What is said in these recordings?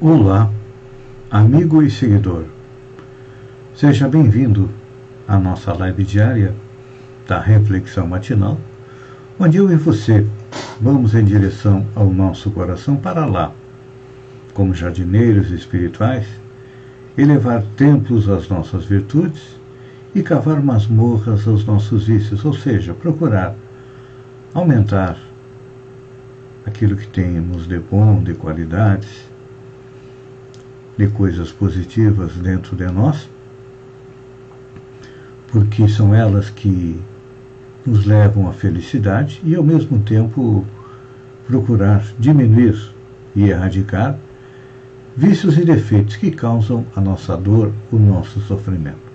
Olá, amigo e seguidor. Seja bem-vindo à nossa live diária da Reflexão Matinal, onde eu e você vamos em direção ao nosso coração para lá, como jardineiros espirituais, elevar templos às nossas virtudes e cavar masmorras aos nossos vícios, ou seja, procurar aumentar aquilo que temos de bom, de qualidades de coisas positivas dentro de nós, porque são elas que nos levam à felicidade e, ao mesmo tempo, procurar diminuir e erradicar vícios e defeitos que causam a nossa dor, o nosso sofrimento.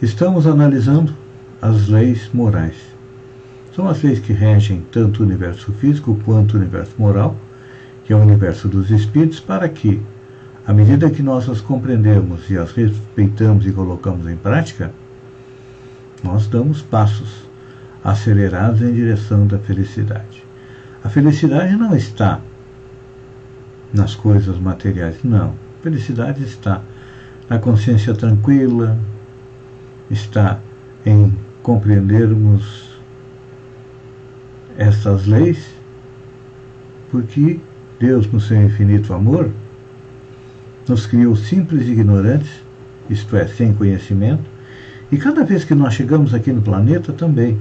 Estamos analisando as leis morais. São as leis que regem tanto o universo físico quanto o universo moral, que é o universo dos espíritos, para que à medida que nós as compreendemos e as respeitamos e colocamos em prática, nós damos passos acelerados em direção da felicidade. A felicidade não está nas coisas materiais, não. A felicidade está na consciência tranquila, está em compreendermos essas leis, porque Deus, no seu infinito amor, nos criou simples e ignorantes, isto é, sem conhecimento, e cada vez que nós chegamos aqui no planeta também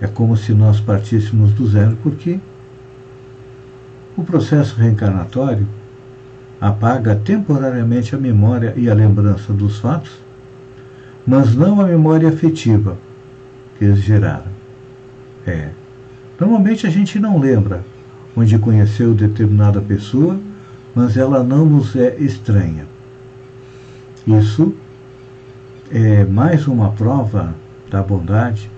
é como se nós partíssemos do zero, porque o processo reencarnatório apaga temporariamente a memória e a lembrança dos fatos, mas não a memória afetiva que eles geraram. É. Normalmente a gente não lembra onde conheceu determinada pessoa mas ela não nos é estranha. Isso é mais uma prova da bondade,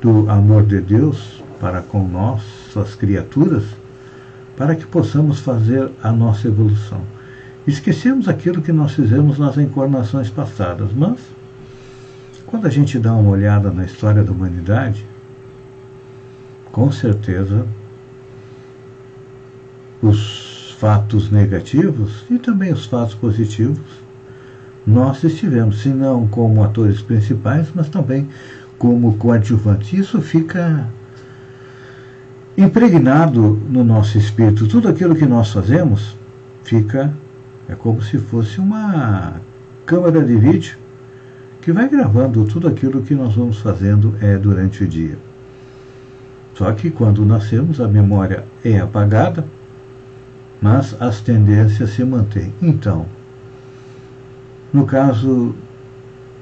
do amor de Deus para com nossas criaturas, para que possamos fazer a nossa evolução. Esquecemos aquilo que nós fizemos nas encarnações passadas, mas quando a gente dá uma olhada na história da humanidade, com certeza os fatos negativos e também os fatos positivos, nós estivemos, se não como atores principais, mas também como coadjuvantes. Isso fica impregnado no nosso espírito. Tudo aquilo que nós fazemos fica, é como se fosse uma câmera de vídeo que vai gravando tudo aquilo que nós vamos fazendo é, durante o dia. Só que quando nascemos, a memória é apagada mas as tendências se mantêm. Então, no caso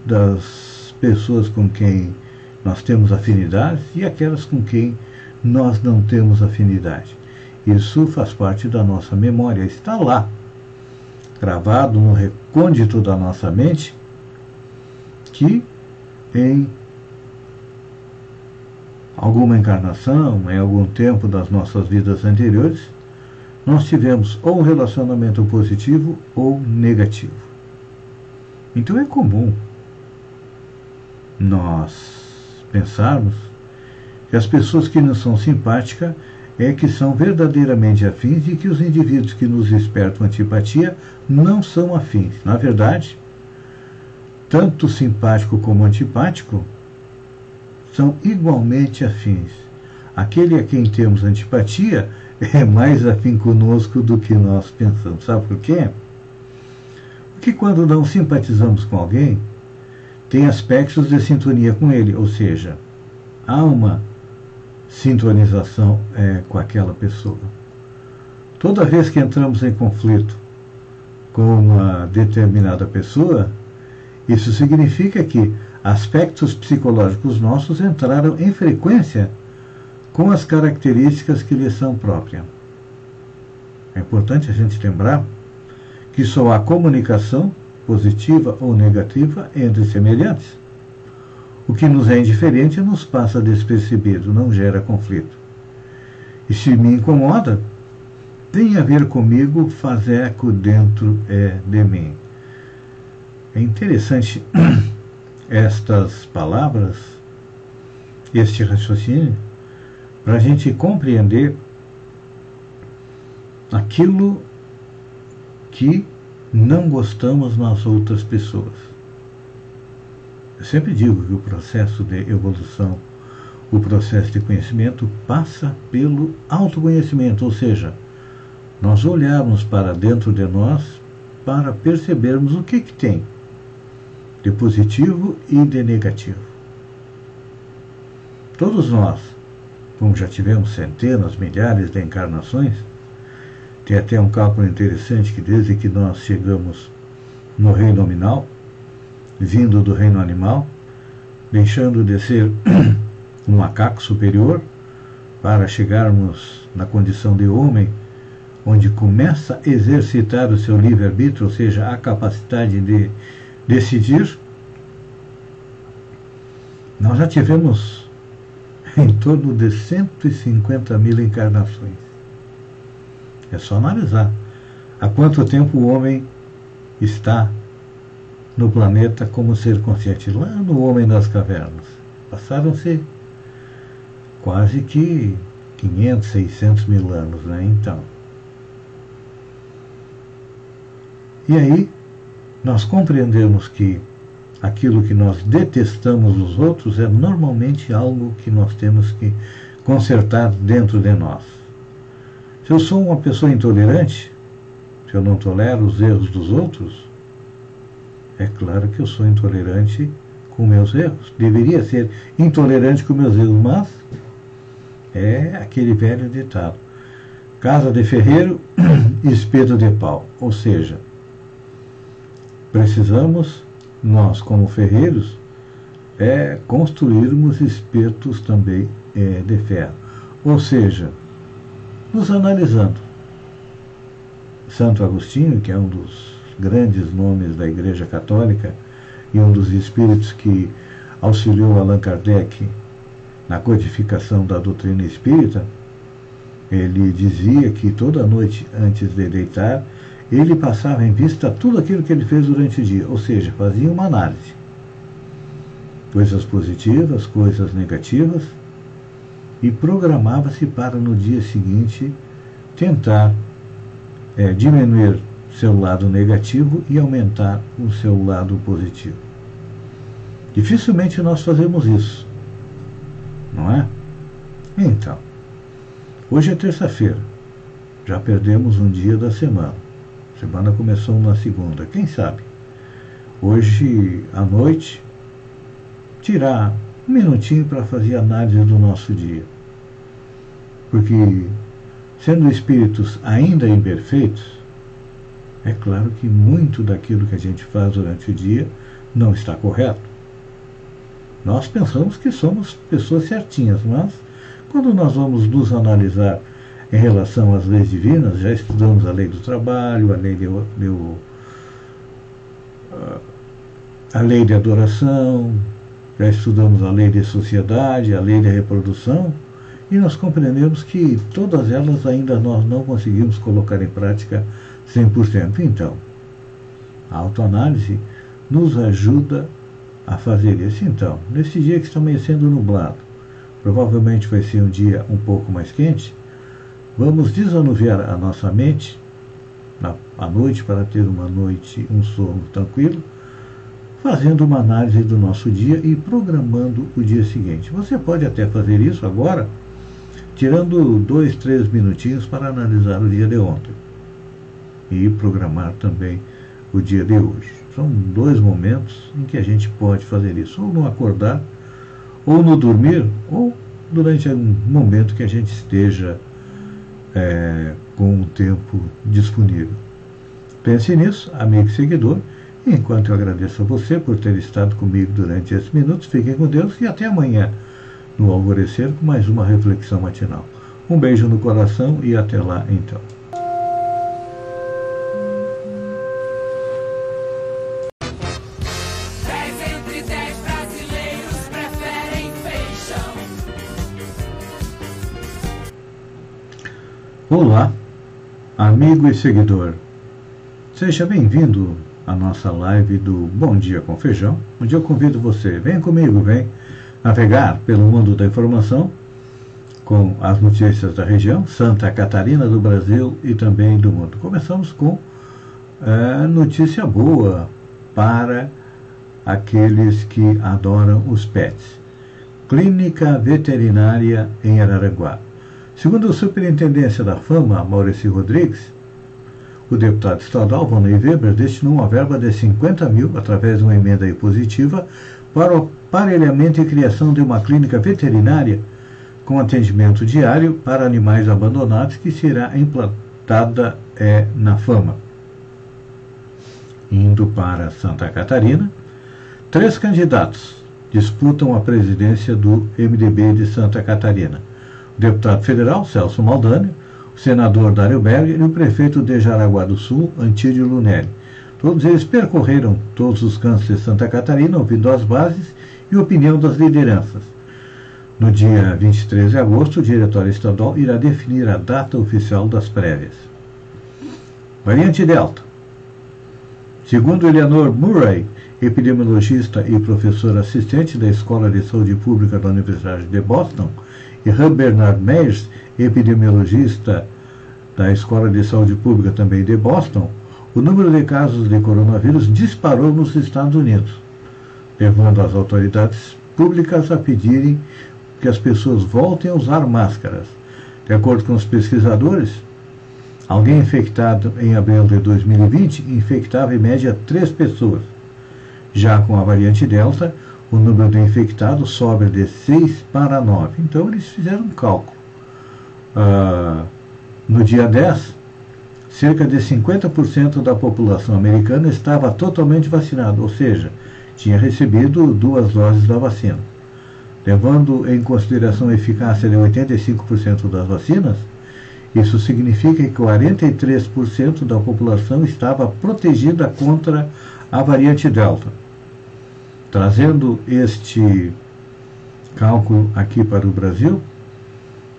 das pessoas com quem nós temos afinidade e aquelas com quem nós não temos afinidade. Isso faz parte da nossa memória, está lá, gravado no recôndito da nossa mente, que em alguma encarnação, em algum tempo das nossas vidas anteriores, nós tivemos ou um relacionamento positivo ou negativo. Então é comum nós pensarmos que as pessoas que não são simpáticas é que são verdadeiramente afins e que os indivíduos que nos despertam antipatia não são afins. Na verdade, tanto simpático como antipático são igualmente afins. Aquele a quem temos antipatia é mais afim conosco do que nós pensamos. Sabe por quê? Porque quando não simpatizamos com alguém, tem aspectos de sintonia com ele, ou seja, há uma sintonização é, com aquela pessoa. Toda vez que entramos em conflito com uma determinada pessoa, isso significa que aspectos psicológicos nossos entraram em frequência com as características que lhe são próprias. É importante a gente lembrar que só há comunicação, positiva ou negativa, entre semelhantes. O que nos é indiferente nos passa despercebido, não gera conflito. E se me incomoda, tem a ver comigo, faz eco dentro é, de mim. É interessante estas palavras, este raciocínio, para a gente compreender aquilo que não gostamos nas outras pessoas. Eu sempre digo que o processo de evolução, o processo de conhecimento passa pelo autoconhecimento, ou seja, nós olharmos para dentro de nós para percebermos o que, que tem de positivo e de negativo. Todos nós, como já tivemos centenas, milhares de encarnações, tem até um cálculo interessante que desde que nós chegamos no reino nominal, vindo do reino animal, deixando de ser um macaco superior para chegarmos na condição de homem onde começa a exercitar o seu livre-arbítrio, ou seja, a capacidade de decidir, nós já tivemos em torno de 150 mil encarnações. É só analisar há quanto tempo o homem está no planeta como ser consciente, lá no Homem das Cavernas. Passaram-se quase que 500, 600 mil anos, né? Então, E aí nós compreendemos que aquilo que nós detestamos nos outros é normalmente algo que nós temos que consertar dentro de nós. Se eu sou uma pessoa intolerante, se eu não tolero os erros dos outros, é claro que eu sou intolerante com meus erros. Deveria ser intolerante com meus erros, mas é aquele velho ditado: casa de ferreiro, espeto de pau. Ou seja, Precisamos, nós como ferreiros, é construirmos espetos também é, de ferro. Ou seja, nos analisando. Santo Agostinho, que é um dos grandes nomes da Igreja Católica e um dos espíritos que auxiliou Allan Kardec na codificação da doutrina espírita, ele dizia que toda noite antes de deitar ele passava em vista tudo aquilo que ele fez durante o dia, ou seja, fazia uma análise. Coisas positivas, coisas negativas, e programava-se para no dia seguinte tentar é, diminuir seu lado negativo e aumentar o seu lado positivo. Dificilmente nós fazemos isso, não é? Então, hoje é terça-feira, já perdemos um dia da semana semana começou na segunda. Quem sabe? Hoje à noite, tirar um minutinho para fazer análise do nosso dia. Porque, sendo espíritos ainda imperfeitos, é claro que muito daquilo que a gente faz durante o dia não está correto. Nós pensamos que somos pessoas certinhas, mas quando nós vamos nos analisar em relação às leis divinas, já estudamos a lei do trabalho, a lei de, de a lei de adoração, já estudamos a lei de sociedade, a lei de reprodução, e nós compreendemos que todas elas ainda nós não conseguimos colocar em prática 100%. Então, a autoanálise nos ajuda a fazer isso. Então, nesse dia que está amanhecendo nublado, provavelmente vai ser um dia um pouco mais quente, Vamos desanuviar a nossa mente na, à noite para ter uma noite, um sono tranquilo, fazendo uma análise do nosso dia e programando o dia seguinte. Você pode até fazer isso agora, tirando dois, três minutinhos para analisar o dia de ontem e programar também o dia de hoje. São dois momentos em que a gente pode fazer isso, ou no acordar, ou no dormir, ou durante um momento que a gente esteja é, com o tempo disponível. Pense nisso, amigo e seguidor. Enquanto eu agradeço a você por ter estado comigo durante esses minutos, fiquem com Deus e até amanhã, no alvorecer, com mais uma reflexão matinal. Um beijo no coração e até lá então. Olá, amigo e seguidor. Seja bem-vindo à nossa live do Bom Dia com Feijão, onde eu convido você, vem comigo, vem navegar pelo mundo da informação com as notícias da região, Santa Catarina, do Brasil e também do mundo. Começamos com é, notícia boa para aqueles que adoram os pets. Clínica Veterinária em Araranguá. Segundo a Superintendência da Fama, Maurício Rodrigues, o deputado estadual Vanley Weber destinou uma verba de 50 mil, através de uma emenda impositiva, para o aparelhamento e criação de uma clínica veterinária com atendimento diário para animais abandonados que será implantada é, na Fama. Indo para Santa Catarina, três candidatos disputam a presidência do MDB de Santa Catarina deputado federal Celso Maldani, o senador Dário Berger e o prefeito de Jaraguá do Sul, Antídio Lunelli. Todos eles percorreram todos os cantos de Santa Catarina, ouvindo as bases e opinião das lideranças. No dia 23 de agosto, o diretório estadual irá definir a data oficial das prévias. Variante Delta. Segundo Eleanor Murray, epidemiologista e professor assistente da Escola de Saúde Pública da Universidade de Boston, e Bernard Meyers, epidemiologista da Escola de Saúde Pública também de Boston, o número de casos de coronavírus disparou nos Estados Unidos, levando as autoridades públicas a pedirem que as pessoas voltem a usar máscaras. De acordo com os pesquisadores, alguém infectado em abril de 2020 infectava em média três pessoas. Já com a variante Delta, o número de infectados sobe de 6 para 9. Então eles fizeram um cálculo. Ah, no dia 10, cerca de 50% da população americana estava totalmente vacinada, ou seja, tinha recebido duas doses da vacina. Levando em consideração a eficácia de 85% das vacinas, isso significa que 43% da população estava protegida contra a variante Delta. Trazendo este cálculo aqui para o Brasil,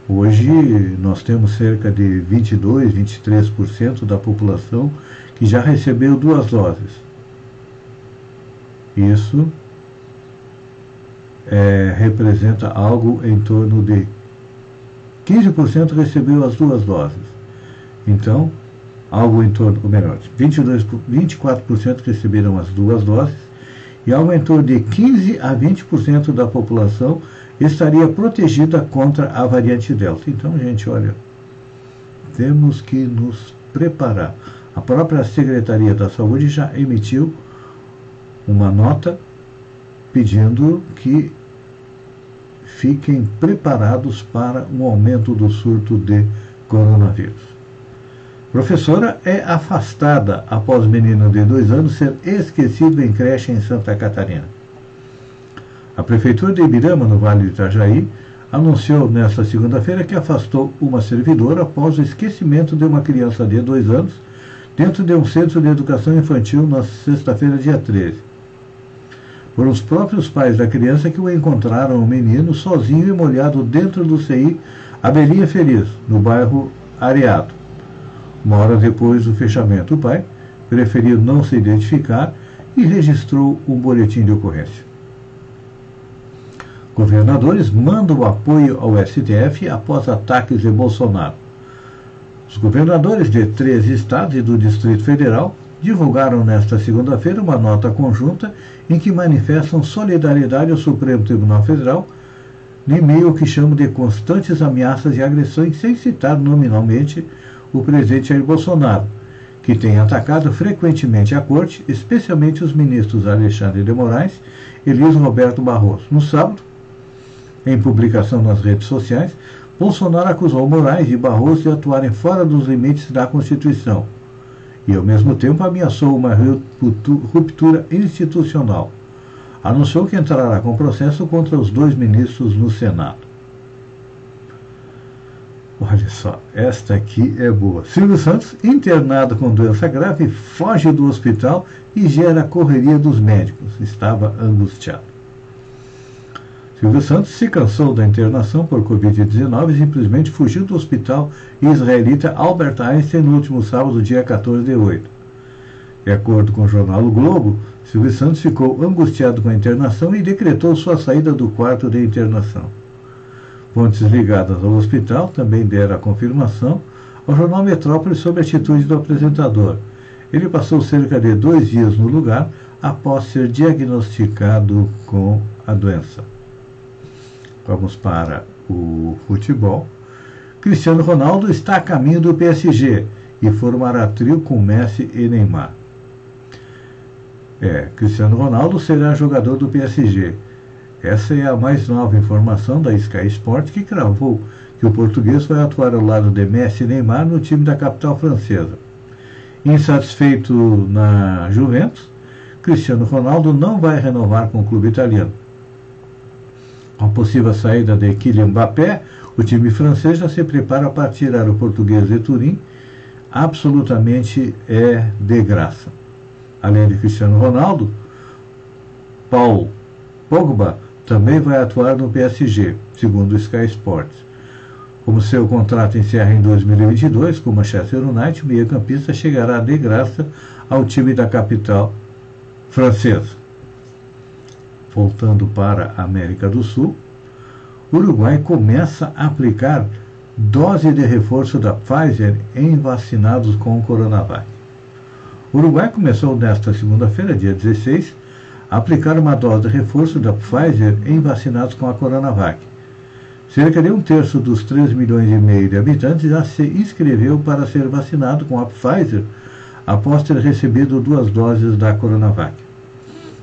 hoje nós temos cerca de 22, 23% da população que já recebeu duas doses. Isso é, representa algo em torno de 15% recebeu as duas doses. Então, algo em torno, ou melhor, 22, 24% receberam as duas doses e aumentou de 15 a 20% da população estaria protegida contra a variante Delta. Então, gente, olha, temos que nos preparar. A própria Secretaria da Saúde já emitiu uma nota pedindo que fiquem preparados para um aumento do surto de coronavírus. Professora é afastada após menino de dois anos ser esquecido em creche em Santa Catarina. A Prefeitura de Ibirama, no Vale do Itajaí, anunciou nesta segunda-feira que afastou uma servidora após o esquecimento de uma criança de dois anos dentro de um centro de educação infantil na sexta-feira, dia 13. Foram os próprios pais da criança que o encontraram o menino sozinho e molhado dentro do CI Abelinha Feliz, no bairro Areado. Uma hora depois do fechamento, o pai preferiu não se identificar e registrou um boletim de ocorrência. Governadores mandam apoio ao STF após ataques de Bolsonaro. Os governadores de três estados e do Distrito Federal divulgaram nesta segunda-feira uma nota conjunta em que manifestam solidariedade ao Supremo Tribunal Federal em meio que chamam de constantes ameaças e agressões, sem citar nominalmente o presidente Jair Bolsonaro, que tem atacado frequentemente a corte, especialmente os ministros Alexandre de Moraes e Luiz Roberto Barroso. No sábado, em publicação nas redes sociais, Bolsonaro acusou Moraes e Barroso de atuarem fora dos limites da Constituição e, ao mesmo tempo, ameaçou uma ruptura institucional. Anunciou que entrará com processo contra os dois ministros no Senado. Olha só, esta aqui é boa. Silvio Santos, internado com doença grave, foge do hospital e gera correria dos médicos. Estava angustiado. Silvio Santos se cansou da internação por Covid-19 e simplesmente fugiu do hospital israelita Albert Einstein no último sábado, dia 14 de 8. De acordo com o jornal o Globo, Silvio Santos ficou angustiado com a internação e decretou sua saída do quarto de internação. Fontes ligadas ao hospital também deram a confirmação ao jornal Metrópole sobre a atitude do apresentador. Ele passou cerca de dois dias no lugar após ser diagnosticado com a doença. Vamos para o futebol. Cristiano Ronaldo está a caminho do PSG e formará trio com Messi e Neymar. É, Cristiano Ronaldo será jogador do PSG. Essa é a mais nova informação da Sky Sport que cravou que o português vai atuar ao lado de Messi e Neymar no time da capital francesa. Insatisfeito na Juventus, Cristiano Ronaldo não vai renovar com o clube italiano. Com a possível saída de Kylian Mbappé, o time francês já se prepara para tirar o português de Turim, absolutamente é de graça. Além de Cristiano Ronaldo, Paul Pogba também vai atuar no PSG, segundo o Sky Sports. Como seu contrato encerra em 2022 com o Manchester United, o meio-campista chegará de graça ao time da capital francesa. Voltando para a América do Sul, o Uruguai começa a aplicar dose de reforço da Pfizer em vacinados com o Coronavac. O Uruguai começou nesta segunda-feira, dia 16, a aplicar uma dose de reforço da Pfizer em vacinados com a Coronavac. Cerca de um terço dos 3 milhões e meio de habitantes já se inscreveu para ser vacinado com a Pfizer após ter recebido duas doses da Coronavac.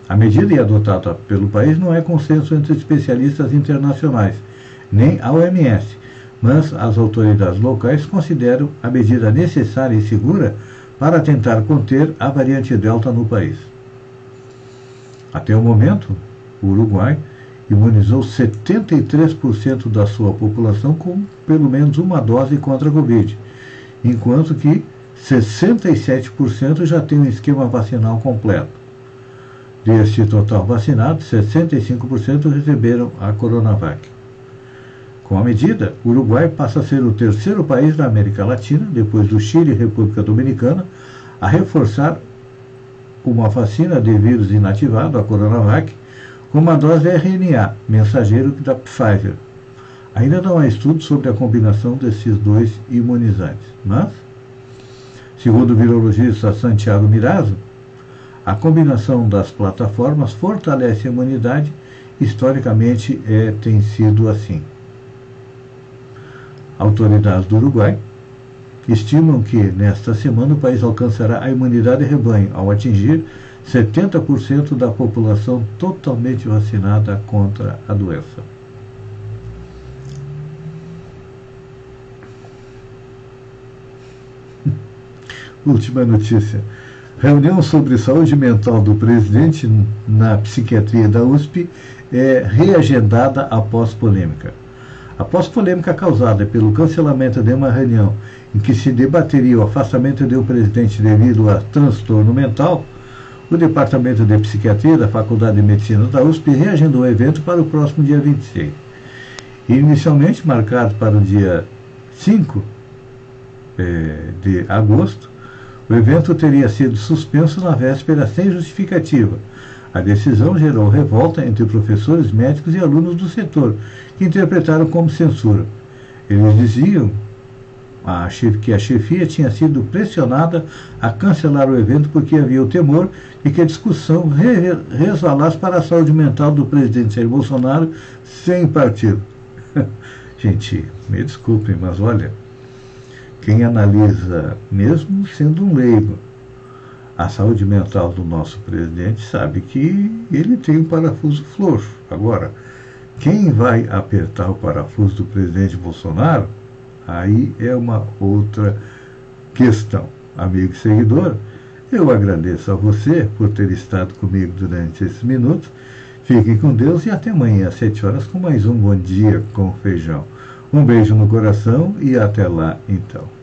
A medida adotada pelo país não é consenso entre especialistas internacionais, nem a OMS, mas as autoridades locais consideram a medida necessária e segura para tentar conter a variante Delta no país. Até o momento, o Uruguai imunizou 73% da sua população com pelo menos uma dose contra a Covid, enquanto que 67% já tem um esquema vacinal completo. Deste total vacinado, 65% receberam a Coronavac. Com a medida, o Uruguai passa a ser o terceiro país da América Latina, depois do Chile e República Dominicana, a reforçar uma vacina de vírus inativado, a Coronavac, com uma dose RNA, mensageiro da Pfizer. Ainda não há estudos sobre a combinação desses dois imunizantes, mas, segundo o virologista Santiago Mirazo, a combinação das plataformas fortalece a imunidade, historicamente é, tem sido assim. Autoridades do Uruguai estimam que nesta semana o país alcançará a imunidade rebanho ao atingir 70% da população totalmente vacinada contra a doença. Última notícia. Reunião sobre saúde mental do presidente na psiquiatria da USP é reagendada após polêmica. Após polêmica causada pelo cancelamento de uma reunião em que se debateria o afastamento do presidente devido a transtorno mental, o Departamento de Psiquiatria da Faculdade de Medicina da USP reagendou o evento para o próximo dia 26. Inicialmente marcado para o dia 5 eh, de agosto, o evento teria sido suspenso na véspera sem justificativa. A decisão gerou revolta entre professores, médicos e alunos do setor, que interpretaram como censura. Eles diziam a que a chefia tinha sido pressionada a cancelar o evento porque havia o temor de que a discussão resvalasse para a saúde mental do presidente Jair Bolsonaro sem partido. Gente, me desculpem, mas olha, quem analisa, mesmo sendo um leigo, a saúde mental do nosso presidente sabe que ele tem um parafuso floxo. Agora, quem vai apertar o parafuso do presidente Bolsonaro, aí é uma outra questão. Amigo e seguidor, eu agradeço a você por ter estado comigo durante esses minutos. Fiquem com Deus e até amanhã às 7 horas com mais um Bom Dia com Feijão. Um beijo no coração e até lá então.